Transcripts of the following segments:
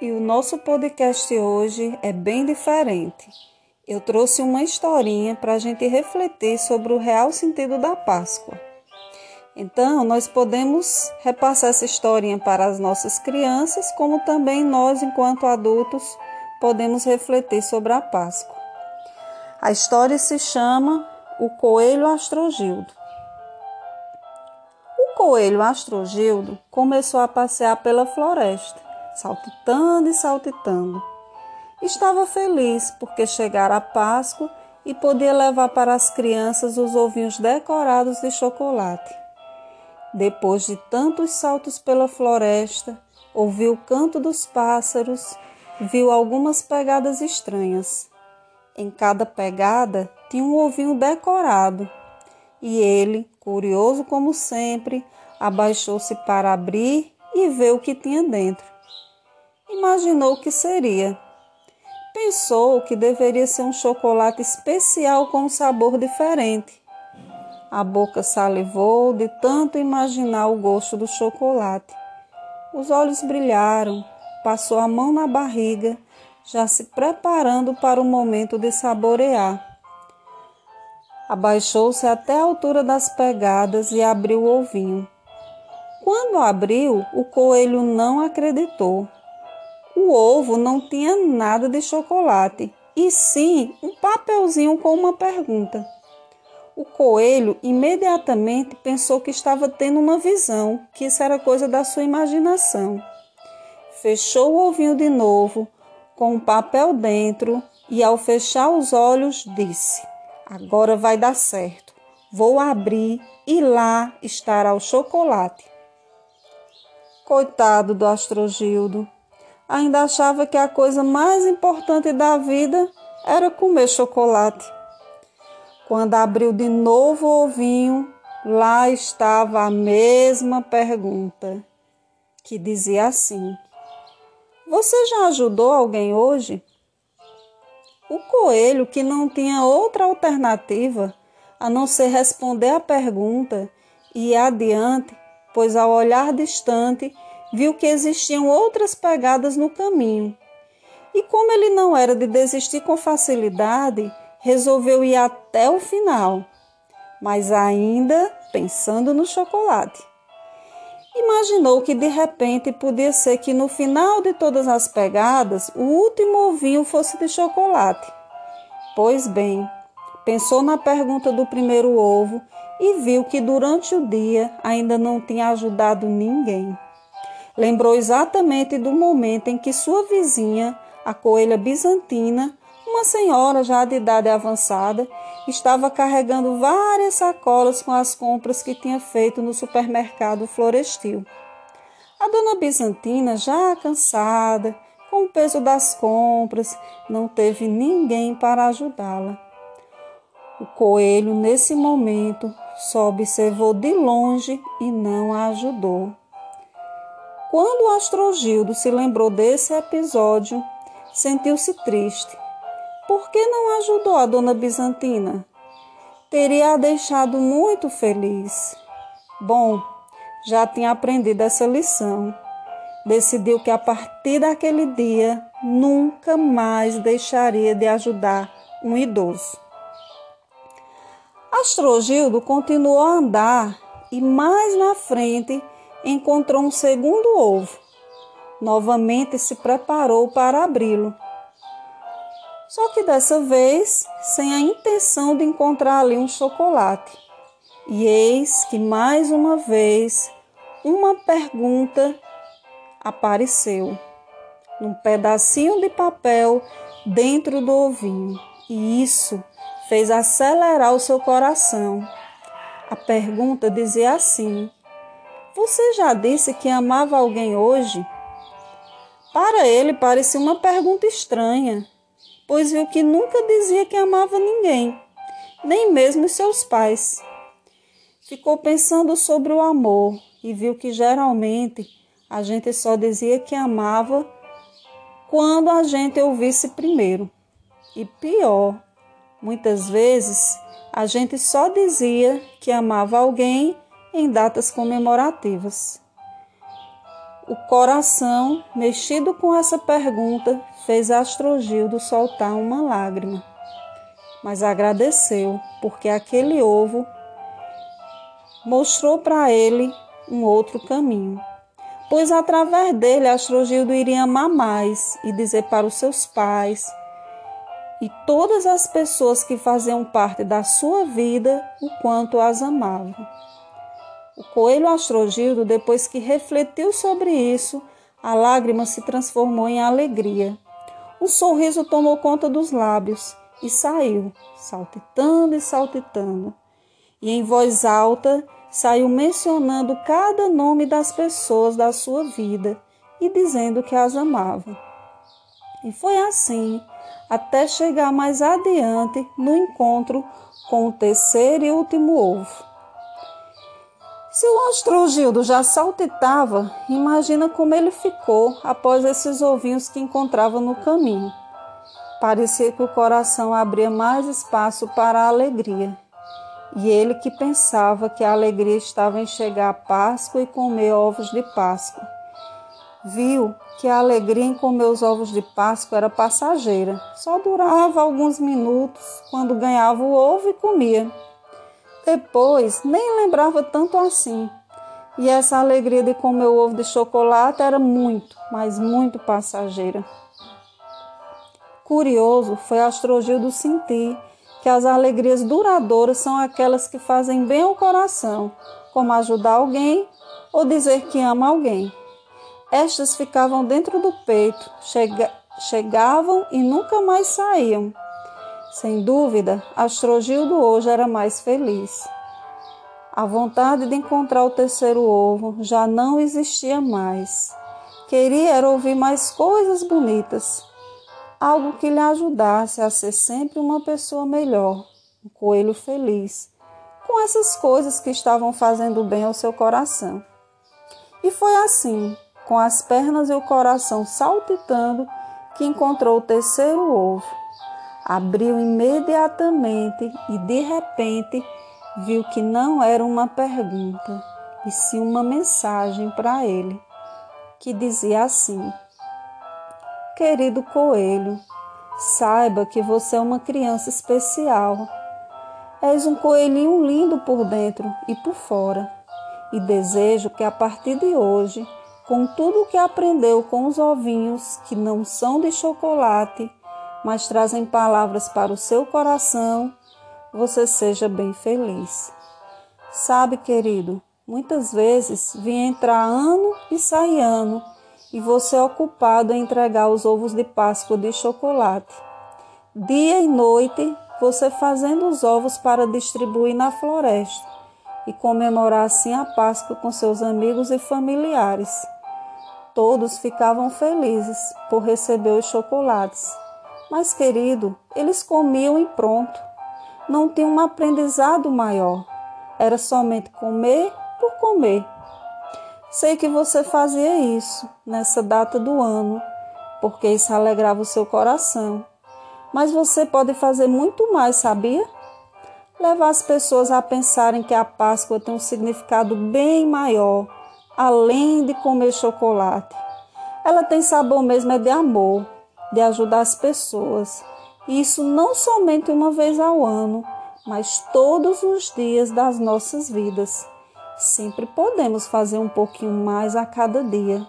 e o nosso podcast hoje é bem diferente. Eu trouxe uma historinha para a gente refletir sobre o real sentido da Páscoa. Então, nós podemos repassar essa historinha para as nossas crianças, como também nós, enquanto adultos, podemos refletir sobre a Páscoa. A história se chama O Coelho Astrogildo. O coelho Astrogildo começou a passear pela floresta saltitando e saltitando. Estava feliz porque chegara a Páscoa e podia levar para as crianças os ovinhos decorados de chocolate. Depois de tantos saltos pela floresta, ouviu o canto dos pássaros, viu algumas pegadas estranhas. Em cada pegada tinha um ovinho decorado, e ele, curioso como sempre, abaixou-se para abrir e ver o que tinha dentro imaginou que seria. Pensou que deveria ser um chocolate especial com um sabor diferente. A boca salivou de tanto imaginar o gosto do chocolate. Os olhos brilharam, passou a mão na barriga, já se preparando para o momento de saborear. Abaixou-se até a altura das pegadas e abriu o ovinho. Quando abriu, o coelho não acreditou. O ovo não tinha nada de chocolate, e sim um papelzinho com uma pergunta. O coelho imediatamente pensou que estava tendo uma visão, que isso era coisa da sua imaginação. Fechou o ovinho de novo, com um papel dentro, e ao fechar os olhos disse: Agora vai dar certo. Vou abrir e lá estará o chocolate. Coitado do Astrogildo, ainda achava que a coisa mais importante da vida era comer chocolate. Quando abriu de novo o ovinho, lá estava a mesma pergunta, que dizia assim: Você já ajudou alguém hoje? O coelho, que não tinha outra alternativa a não ser responder a pergunta e adiante, pois ao olhar distante viu que existiam outras pegadas no caminho. E como ele não era de desistir com facilidade, resolveu ir até o final, mas ainda pensando no chocolate. Imaginou que de repente podia ser que no final de todas as pegadas o último ovinho fosse de chocolate. Pois bem, pensou na pergunta do primeiro ovo e viu que durante o dia ainda não tinha ajudado ninguém. Lembrou exatamente do momento em que sua vizinha, a coelha bizantina, uma senhora já de idade avançada, estava carregando várias sacolas com as compras que tinha feito no supermercado florestil. A dona Bizantina, já cansada, com o peso das compras, não teve ninguém para ajudá-la. O coelho, nesse momento, só observou de longe e não a ajudou. Quando o Astrogildo se lembrou desse episódio, sentiu-se triste. Por que não ajudou a dona Bizantina? Teria a deixado muito feliz. Bom, já tinha aprendido essa lição. Decidiu que a partir daquele dia nunca mais deixaria de ajudar um idoso. Astrogildo continuou a andar e mais na frente encontrou um segundo ovo. Novamente se preparou para abri-lo. Só que dessa vez sem a intenção de encontrar ali um chocolate. E eis que mais uma vez uma pergunta apareceu num pedacinho de papel dentro do ovinho. E isso fez acelerar o seu coração. A pergunta dizia assim: você já disse que amava alguém hoje? Para ele parecia uma pergunta estranha, pois viu que nunca dizia que amava ninguém, nem mesmo seus pais. Ficou pensando sobre o amor e viu que geralmente a gente só dizia que amava quando a gente ouvisse primeiro. E pior, muitas vezes a gente só dizia que amava alguém em datas comemorativas. O coração, mexido com essa pergunta, fez Astrogildo soltar uma lágrima. Mas agradeceu, porque aquele ovo mostrou para ele um outro caminho. Pois através dele Astrogildo iria amar mais e dizer para os seus pais e todas as pessoas que faziam parte da sua vida o quanto as amavam. O coelho Astrogildo, depois que refletiu sobre isso, a lágrima se transformou em alegria. Um sorriso tomou conta dos lábios e saiu, saltitando e saltitando. E em voz alta saiu mencionando cada nome das pessoas da sua vida e dizendo que as amava. E foi assim até chegar mais adiante no encontro com o terceiro e último ovo. Se o astrogildo já saltitava, imagina como ele ficou após esses ovinhos que encontrava no caminho. Parecia que o coração abria mais espaço para a alegria. E ele que pensava que a alegria estava em chegar à Páscoa e comer ovos de Páscoa. Viu que a alegria em comer os ovos de Páscoa era passageira, só durava alguns minutos quando ganhava o ovo e comia. Depois, nem lembrava tanto assim. E essa alegria de comer o ovo de chocolate era muito, mas muito passageira. Curioso foi Astrogildo sentir que as alegrias duradouras são aquelas que fazem bem ao coração, como ajudar alguém ou dizer que ama alguém. Estas ficavam dentro do peito, chega, chegavam e nunca mais saíam. Sem dúvida, Astrogildo hoje era mais feliz. A vontade de encontrar o terceiro ovo já não existia mais. Queria ouvir mais coisas bonitas, algo que lhe ajudasse a ser sempre uma pessoa melhor, um coelho feliz, com essas coisas que estavam fazendo bem ao seu coração. E foi assim, com as pernas e o coração saltitando, que encontrou o terceiro ovo abriu imediatamente e de repente viu que não era uma pergunta, e sim uma mensagem para ele, que dizia assim: Querido coelho, saiba que você é uma criança especial. És um coelhinho lindo por dentro e por fora, e desejo que a partir de hoje, com tudo o que aprendeu com os ovinhos que não são de chocolate, mas trazem palavras para o seu coração, você seja bem feliz. Sabe, querido, muitas vezes vem entrar ano e sai ano e você é ocupado em entregar os ovos de Páscoa de chocolate. Dia e noite, você fazendo os ovos para distribuir na floresta e comemorar assim a Páscoa com seus amigos e familiares. Todos ficavam felizes por receber os chocolates mas, querido, eles comiam e pronto. Não tinha um aprendizado maior. Era somente comer por comer. Sei que você fazia isso nessa data do ano, porque isso alegrava o seu coração. Mas você pode fazer muito mais, sabia? Levar as pessoas a pensarem que a Páscoa tem um significado bem maior, além de comer chocolate. Ela tem sabor mesmo é de amor, de ajudar as pessoas. Isso não somente uma vez ao ano, mas todos os dias das nossas vidas. Sempre podemos fazer um pouquinho mais a cada dia.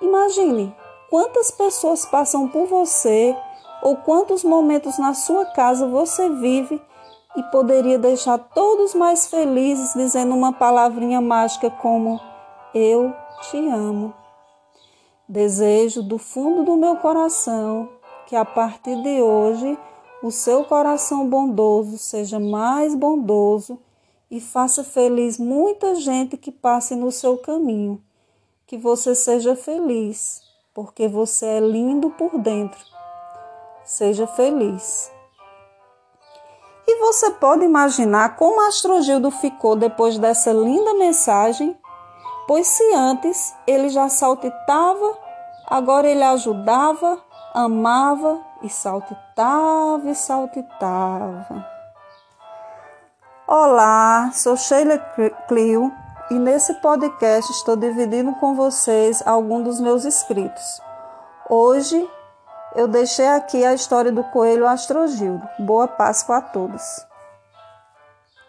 Imagine quantas pessoas passam por você ou quantos momentos na sua casa você vive e poderia deixar todos mais felizes dizendo uma palavrinha mágica como eu te amo. Desejo do fundo do meu coração que a partir de hoje o seu coração bondoso seja mais bondoso e faça feliz muita gente que passe no seu caminho. Que você seja feliz, porque você é lindo por dentro. Seja feliz. E você pode imaginar como Astrogildo ficou depois dessa linda mensagem Pois se antes ele já saltitava, agora ele ajudava, amava e saltitava e saltitava. Olá, sou Sheila Clio e nesse podcast estou dividindo com vocês alguns dos meus escritos. Hoje eu deixei aqui a história do coelho Astrogildo. Boa Páscoa a todos.